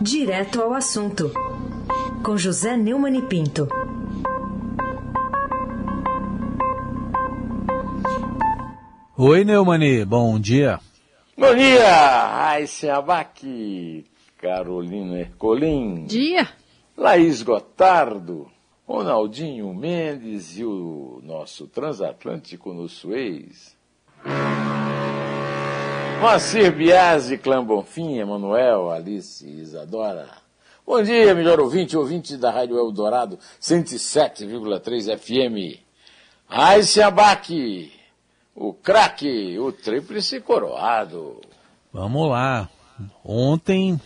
Direto ao assunto, com José Neumann e Pinto. Oi, Neumani, bom dia. Bom dia, Raíssa Abac, Carolina Ercolim. Dia. Laís Gotardo, Ronaldinho Mendes e o nosso transatlântico no Suez. Moacir Biasi, Clã Bonfim, Emanuel, Alice Isadora. Bom dia, melhor ouvinte, ouvinte da Rádio Eldorado, 107,3 FM. Raíssa Abac, o craque, o tríplice coroado. Vamos lá. Ontem,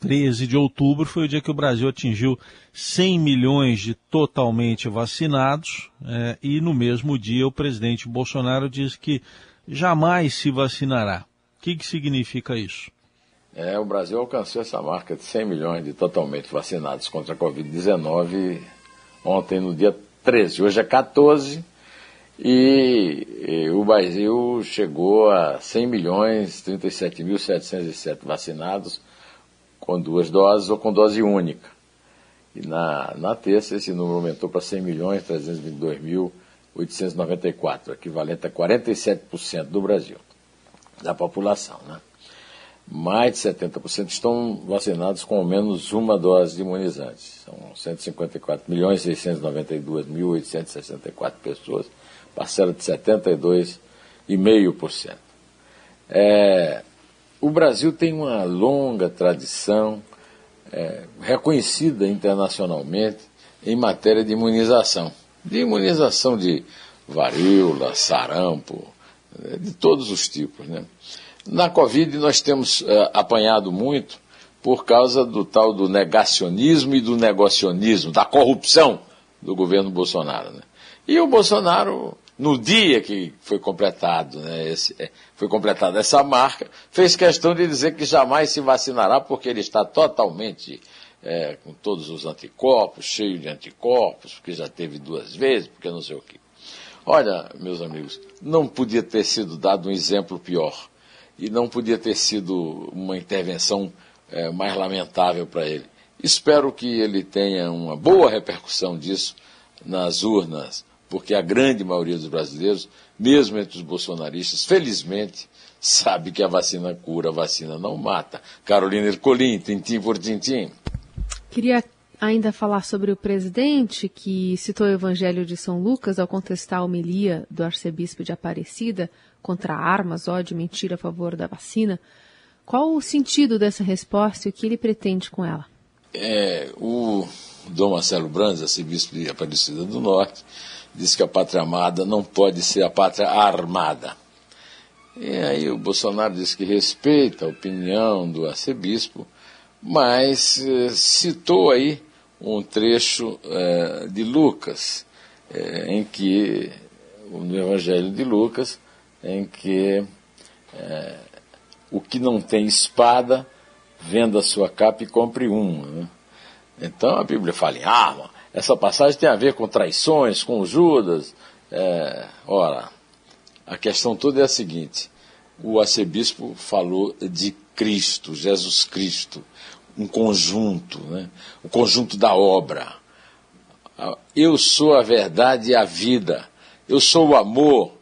13 de outubro, foi o dia que o Brasil atingiu 100 milhões de totalmente vacinados é, e no mesmo dia o presidente Bolsonaro disse que jamais se vacinará. O que, que significa isso? É, o Brasil alcançou essa marca de 100 milhões de totalmente vacinados contra a Covid-19 ontem, no dia 13. Hoje é 14 e, e o Brasil chegou a 100 milhões 37.707 vacinados com duas doses ou com dose única. E na, na terça esse número aumentou para 100 milhões 322.894, equivalente a 47% do Brasil da população. Né? Mais de 70% estão vacinados com ao menos uma dose de imunizantes. São 154 milhões 692.864 pessoas, parcela de 72,5%. É, o Brasil tem uma longa tradição é, reconhecida internacionalmente em matéria de imunização. De imunização de varíola, sarampo, de todos os tipos. Né? Na Covid nós temos é, apanhado muito por causa do tal do negacionismo e do negocionismo, da corrupção do governo Bolsonaro. Né? E o Bolsonaro, no dia que foi completado, né, esse, foi completada essa marca, fez questão de dizer que jamais se vacinará porque ele está totalmente é, com todos os anticorpos, cheio de anticorpos, porque já teve duas vezes, porque não sei o quê. Olha, meus amigos, não podia ter sido dado um exemplo pior. E não podia ter sido uma intervenção é, mais lamentável para ele. Espero que ele tenha uma boa repercussão disso nas urnas, porque a grande maioria dos brasileiros, mesmo entre os bolsonaristas, felizmente, sabe que a vacina cura, a vacina não mata. Carolina Ercolim, tintim por tintim. Queria ainda falar sobre o presidente, que citou o Evangelho de São Lucas ao contestar a homilia do arcebispo de Aparecida contra armas, ódio mentira a favor da vacina. Qual o sentido dessa resposta e o que ele pretende com ela? É, o Dom Marcelo Brandes, arcebispo de Aparecida do Norte, disse que a pátria amada não pode ser a pátria armada. E aí o Bolsonaro disse que respeita a opinião do arcebispo, mas eh, citou aí um trecho é, de Lucas, é, em que, no Evangelho de Lucas, em que é, o que não tem espada, venda sua capa e compre uma. Né? Então a Bíblia fala em arma. Essa passagem tem a ver com traições, com Judas. É, ora, a questão toda é a seguinte: o arcebispo falou de Cristo, Jesus Cristo, um conjunto, né? o conjunto da obra. Eu sou a verdade e a vida, eu sou o amor,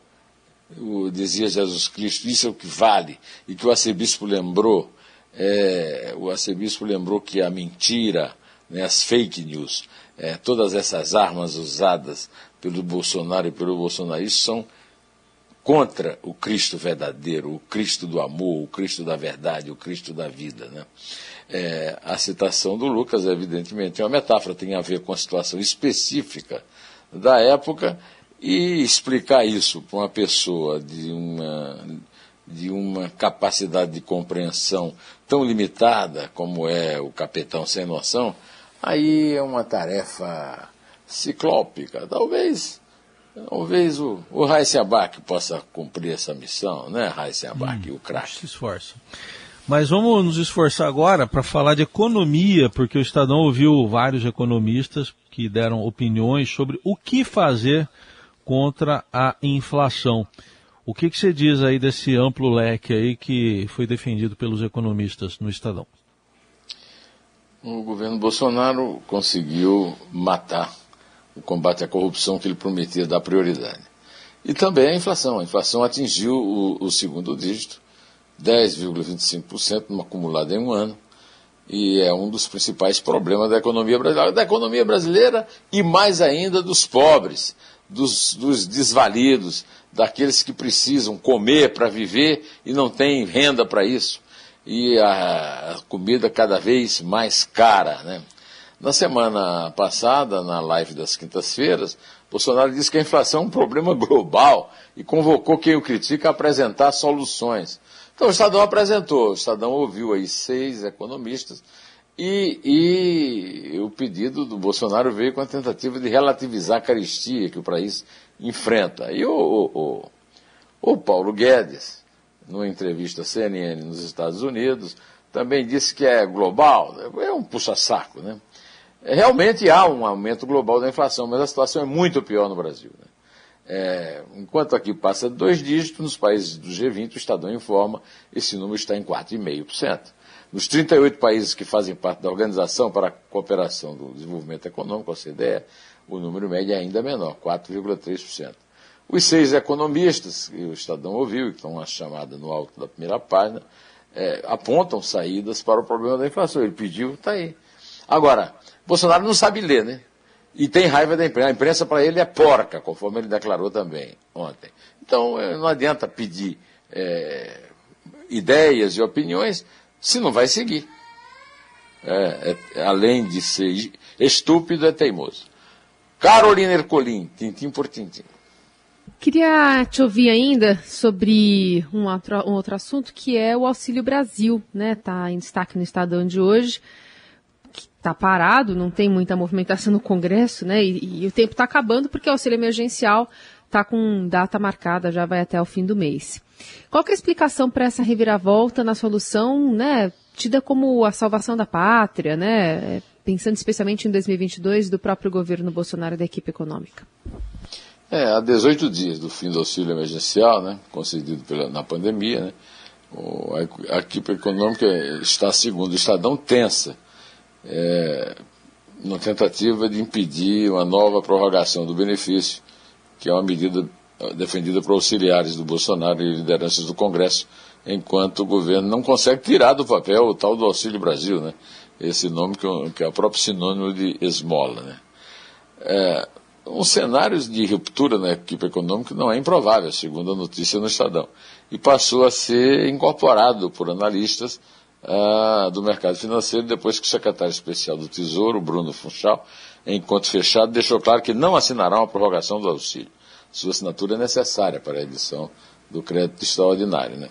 dizia Jesus Cristo, isso é o que vale, e que o arcebispo lembrou, é, o arcebispo lembrou que a mentira, né, as fake news, é, todas essas armas usadas pelo Bolsonaro e pelo bolsonarismo são contra o Cristo verdadeiro, o Cristo do amor, o Cristo da verdade, o Cristo da vida. Né? É, a citação do Lucas, evidentemente, é uma metáfora, tem a ver com a situação específica da época e explicar isso para uma pessoa de uma, de uma capacidade de compreensão tão limitada como é o capitão sem noção, aí é uma tarefa ciclópica. Talvez Talvez o, o Heisenbach possa cumprir essa missão, né, Heisenbach, hum, o craque. Se esforça. Mas vamos nos esforçar agora para falar de economia, porque o Estadão ouviu vários economistas que deram opiniões sobre o que fazer contra a inflação. O que, que você diz aí desse amplo leque aí que foi defendido pelos economistas no Estadão? O governo Bolsonaro conseguiu matar o combate à corrupção que ele prometia dar prioridade. E também a inflação. A inflação atingiu o, o segundo dígito, 10,25% no acumulado em um ano. E é um dos principais problemas da economia brasileira, da economia brasileira e mais ainda dos pobres, dos, dos desvalidos, daqueles que precisam comer para viver e não têm renda para isso. E a, comida cada vez mais cara, né? Na semana passada, na live das quintas-feiras, Bolsonaro disse que a inflação é um problema global e convocou quem o critica a apresentar soluções. Então o Estadão apresentou, o Estadão ouviu aí seis economistas e, e o pedido do Bolsonaro veio com a tentativa de relativizar a caristia que o país enfrenta. E o, o, o Paulo Guedes, numa entrevista à CNN nos Estados Unidos, também disse que é global, é um puxa-saco, né? Realmente há um aumento global da inflação, mas a situação é muito pior no Brasil. Né? É, enquanto aqui passa dois dígitos, nos países do G20, o Estadão informa, esse número está em 4,5%. Nos 38 países que fazem parte da Organização para a Cooperação do Desenvolvimento Econômico, a OCDE, o número médio é ainda menor, 4,3%. Os seis economistas, que o Estadão ouviu, que estão uma chamada no alto da primeira página, é, apontam saídas para o problema da inflação. Ele pediu, está aí. Agora, Bolsonaro não sabe ler, né? E tem raiva da imprensa. A imprensa para ele é porca, conforme ele declarou também ontem. Então eh, não adianta pedir é, ideias e opiniões se não vai seguir. É, é, além de ser estúpido, é teimoso. Carolina Ercolim, tintim por tintim. Queria te ouvir ainda sobre um outro, um outro assunto que é o Auxílio Brasil, né? Está em destaque no Estadão de hoje está parado, não tem muita movimentação no Congresso, né? E, e o tempo está acabando porque o auxílio emergencial está com data marcada, já vai até o fim do mês. Qual é a explicação para essa reviravolta na solução, né? Tida como a salvação da pátria, né? Pensando especialmente em 2022 do próprio governo Bolsonaro e da equipe econômica. É, há 18 dias do fim do auxílio emergencial, né, concedido pela, na pandemia, né, a, a equipe econômica está, segundo o Estadão, tensa é, na tentativa de impedir uma nova prorrogação do benefício, que é uma medida é, defendida por auxiliares do Bolsonaro e lideranças do Congresso, enquanto o governo não consegue tirar do papel o tal do Auxílio Brasil, né? esse nome que, que é o próprio sinônimo de esmola. Né? É, um cenário de ruptura na equipe econômica não é improvável, segundo a notícia no Estadão, e passou a ser incorporado por analistas ah, do mercado financeiro, depois que o secretário especial do Tesouro, Bruno Funchal, em encontro fechado, deixou claro que não assinará uma prorrogação do auxílio. Sua assinatura é necessária para a edição do crédito extraordinário. Né?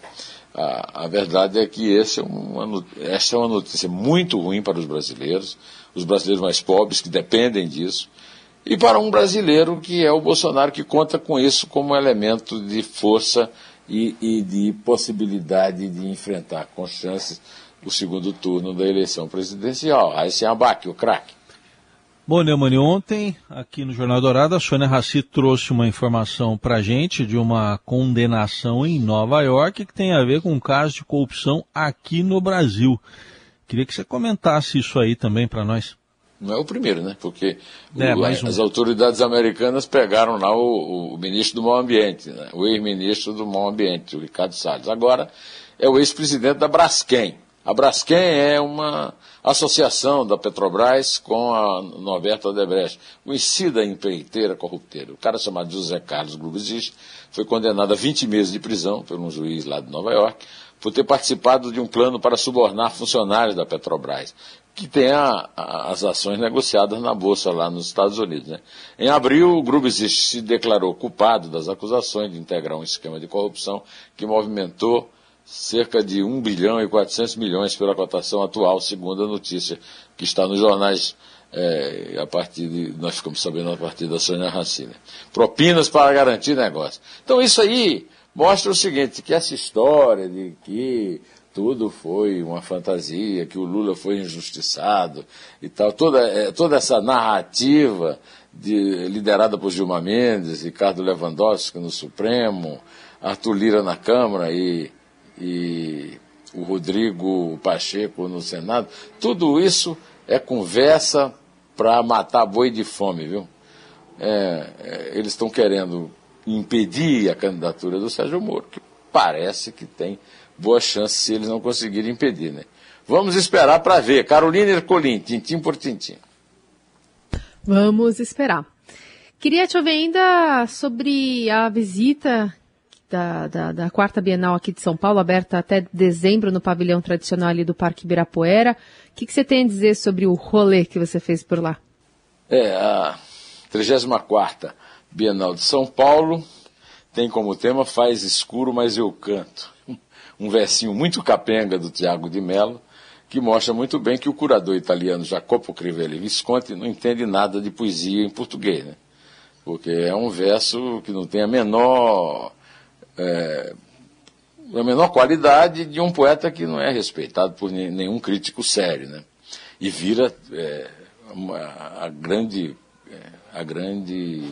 A, a verdade é que esse é uma, essa é uma notícia muito ruim para os brasileiros, os brasileiros mais pobres que dependem disso, e para um brasileiro que é o Bolsonaro, que conta com isso como elemento de força e, e de possibilidade de enfrentar com chances o segundo turno da eleição presidencial. Aí se abaque o craque. Bom, Neumani, ontem, aqui no Jornal Dourado, a Sônia Raci trouxe uma informação para gente de uma condenação em Nova York que tem a ver com um caso de corrupção aqui no Brasil. Queria que você comentasse isso aí também para nós. Não é o primeiro, né? Porque é, o, um. as autoridades americanas pegaram lá o, o ministro do Meio Ambiente, né? o ex-ministro do Meio Ambiente, o Ricardo Salles. Agora é o ex-presidente da Braskem. A Braskem é uma associação da Petrobras com a Norberto Odebrecht, conhecida empreiteira corrupteira. O cara chamado José Carlos Glubizich foi condenado a 20 meses de prisão por um juiz lá de Nova York por ter participado de um plano para subornar funcionários da Petrobras que tem a, a, as ações negociadas na Bolsa lá nos Estados Unidos. Né? Em abril, o Grupo se declarou culpado das acusações de integrar um esquema de corrupção que movimentou cerca de 1 bilhão e 400 milhões pela cotação atual, segundo a notícia que está nos jornais é, a partir de, nós ficamos sabendo a partir da Sônia Racine. Propinas para garantir negócio. Então isso aí mostra o seguinte, que essa história de que tudo foi uma fantasia, que o Lula foi injustiçado e tal. Toda, é, toda essa narrativa de, liderada por Gilmar Mendes, Ricardo Lewandowski no Supremo, Arthur Lira na Câmara e, e o Rodrigo Pacheco no Senado, tudo isso é conversa para matar boi de fome, viu? É, é, eles estão querendo impedir a candidatura do Sérgio Moro, que parece que tem boa chance se eles não conseguirem impedir, né? Vamos esperar para ver. Carolina Ercolim, tintim por tintim. Vamos esperar. Queria te ouvir ainda sobre a visita da, da, da, quarta Bienal aqui de São Paulo, aberta até dezembro no pavilhão tradicional ali do Parque Ibirapuera. O que, que você tem a dizer sobre o rolê que você fez por lá? É, a 34 Bienal de São Paulo tem como tema Faz escuro, mas eu canto. Um versinho muito capenga do Tiago de Mello, que mostra muito bem que o curador italiano Jacopo Crivelli Visconti não entende nada de poesia em português, né? Porque é um verso que não tem a menor é, a menor qualidade de um poeta que não é respeitado por nenhum crítico sério, né? E vira é, uma, a grande, é, a grande,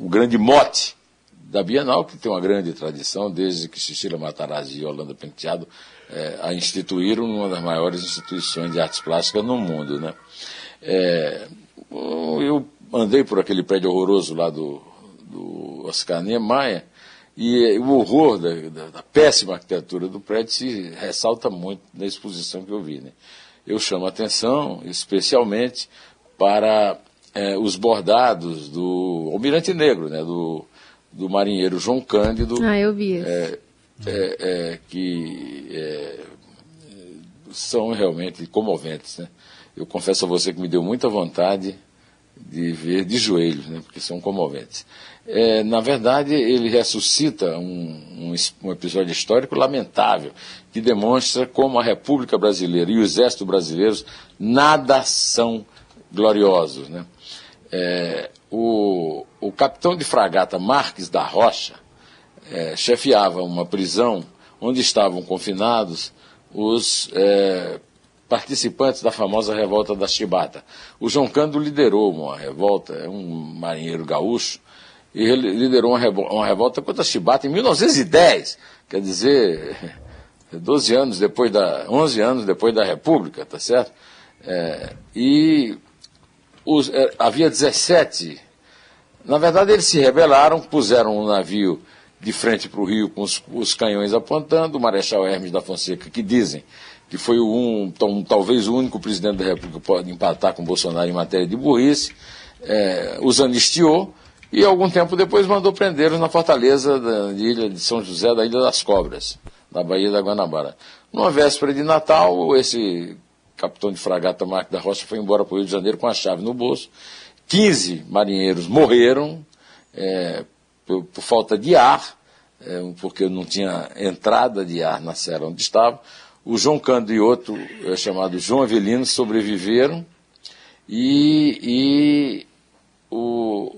o grande mote da Bienal, que tem uma grande tradição, desde que Cecília Matarazzi e Holanda Penteado é, a instituíram numa das maiores instituições de artes plásticas no mundo, né? É, eu andei por aquele prédio horroroso lá do, do Oscar Niemeyer, e o horror da, da, da, péssima arquitetura do prédio se ressalta muito na exposição que eu vi. Né? Eu chamo a atenção, especialmente, para é, os bordados do Almirante Negro, né? do, do marinheiro João Cândido. Ah, eu vi isso. É, é, que são realmente comoventes. Né? Eu confesso a você que me deu muita vontade de ver de joelhos, né? porque são comoventes é, na verdade, ele ressuscita um, um, um, episódio histórico lamentável, que demonstra como a República Brasileira e o Exército Brasileiro nada são gloriosos. Né? É, o, o, capitão de fragata Marques da Rocha é, chefiava uma prisão onde estavam confinados os é, participantes da famosa revolta da Chibata. O João Cândido liderou uma revolta, é um marinheiro gaúcho, e ele liderou uma, revolta, uma revolta contra a Chibata em 1910, quer dizer, 12 anos depois da, 11 anos depois da República, tá certo? É, e os, é, havia 17, na verdade eles se rebelaram, puseram um navio de frente para o rio com os, os, canhões apontando, o Marechal Hermes da Fonseca, que dizem que foi um, tom, talvez o único presidente da República que pode empatar com Bolsonaro em matéria de burrice, é, os anistiou, e algum tempo depois mandou prendê-los na fortaleza da, Ilha de São José da Ilha das Cobras, na Baía da Guanabara. Numa véspera de Natal, esse capitão de fragata Marco da Rocha foi embora para o Rio de Janeiro com a chave no bolso. 15 marinheiros morreram é, por, por, falta de ar, é, porque não tinha entrada de ar na serra onde estava. O João Cândido e outro, é, chamado João Avelino, sobreviveram. E, e o,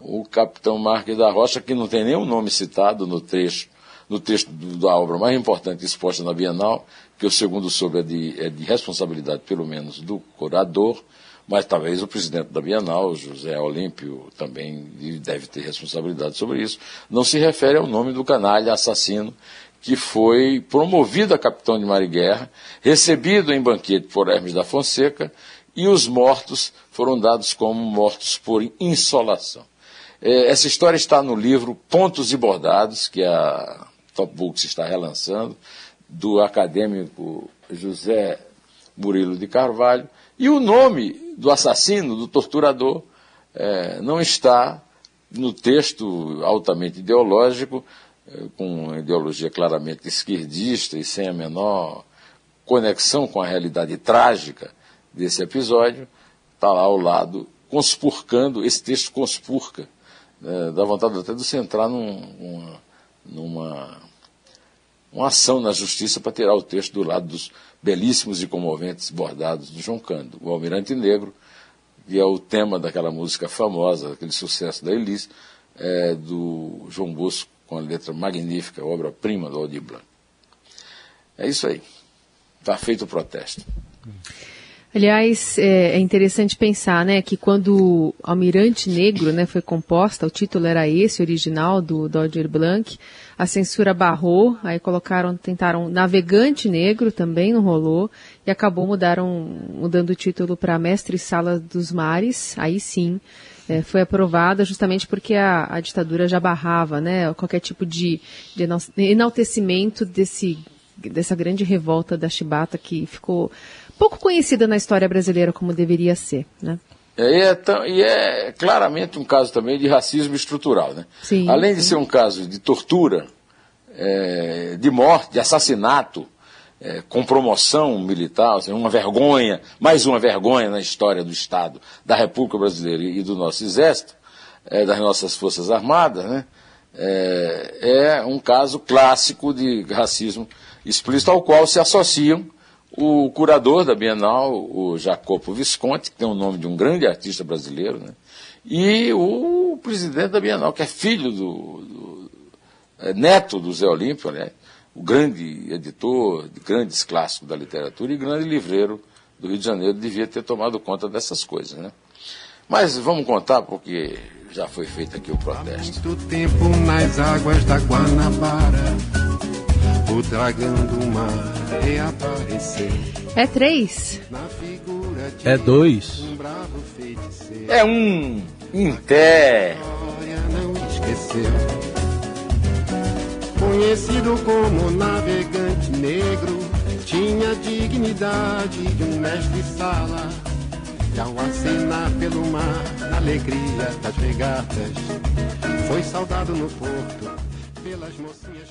o capitão Marques da Rocha, que não tem nenhum nome citado no trecho, no texto da obra mais importante exposta na Bienal, que o segundo soube é de, é de responsabilidade, pelo menos, do curador, mas talvez o presidente da Bienal, José Olímpio, também deve ter responsabilidade sobre isso, não se refere ao nome do canalha assassino que foi promovido a capitão de mar e guerra, recebido em banquete por Hermes da Fonseca, e os mortos foram dados como mortos por insolação. É, essa história está no livro Pontos e Bordados, que a Top Books está relançando, do acadêmico José Murilo de Carvalho. E o nome do assassino, do torturador, é, não está no texto altamente ideológico, é, com ideologia claramente esquerdista e sem a menor conexão com a realidade trágica desse episódio, está lá ao lado, conspurcando, esse texto conspurca é, dá vontade até de você entrar num, uma, numa uma ação na justiça para tirar o texto do lado dos belíssimos e comoventes bordados do João Cândido, o Almirante Negro, que é o tema daquela música famosa, aquele sucesso da Elis, é, do João Bosco, com a letra magnífica, obra-prima do Aldir Blanc. É isso aí. Está feito o protesto. Aliás, é, é, interessante pensar, né, que quando Almirante Negro, né, foi composta, o título era esse, original do Dodger Blanc, a censura barrou, aí colocaram, tentaram Navegante Negro, também não rolou, e acabou mudaram, mudando o título para Mestre Sala dos Mares, aí sim, é, foi aprovada justamente porque a, a, ditadura já barrava, né, qualquer tipo de, de enaltecimento desse, dessa grande revolta da chibata que ficou pouco conhecida na história brasileira como deveria ser, né? É, e, é tão, e é claramente um caso também de racismo estrutural, né? Sim, Além de ser um caso de tortura, é, de morte, de assassinato, é, com promoção militar, seja, uma vergonha, mais uma vergonha na história do Estado, da República Brasileira e do nosso Exército, é, das nossas Forças Armadas, né? É, é um caso clássico de racismo explícito ao qual se associam o curador da Bienal, o Jacopo Visconti, que tem o nome de um grande artista brasileiro, né? e o presidente da Bienal, que é filho do, do é, neto do Zé Olímpio, né? o grande editor de grandes clássicos da literatura e grande livreiro do Rio de Janeiro, devia ter tomado conta dessas coisas. Né? Mas vamos contar, porque já foi feito aqui o protesto. Há muito tempo nas águas da Guanabara o dragão do mar reapareceu. É três. É dois. É um. Em pé. Não esqueceu. Conhecido como navegante negro, tinha dignidade de um mestre-sala. E ao acenar pelo mar, na alegria das regatas, foi saudado no porto pelas mocinhas